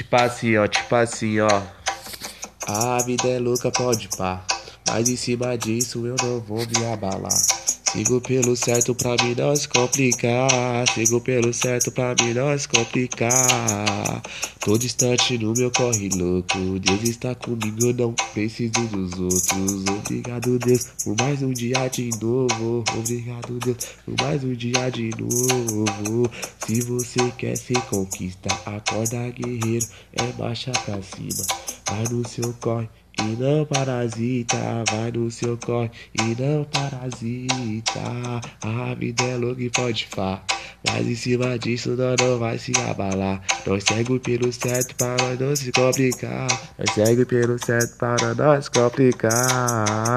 Tipo assim, ó, tipo assim, ó. A vida é louca, pode pá. Mas em cima disso eu não vou me abalar. Sigo pelo certo pra mim não se complicar. Sigo pelo certo pra mim não se complicar. Tô distante no meu corre louco. Deus está comigo, eu não preciso dos outros. Obrigado, Deus, por mais um dia de novo. Obrigado, Deus, por mais um dia de novo. Se você quer ser conquista, acorda, guerreiro. É marcha pra cima. Vai no seu corre. E não parasita, vai no seu corre e não parasita. A vida é longa e pode far. Mas em cima disso nós não vai se abalar. Nós segue pelo certo para não se complicar. Nós segue pelo certo para não se complicar.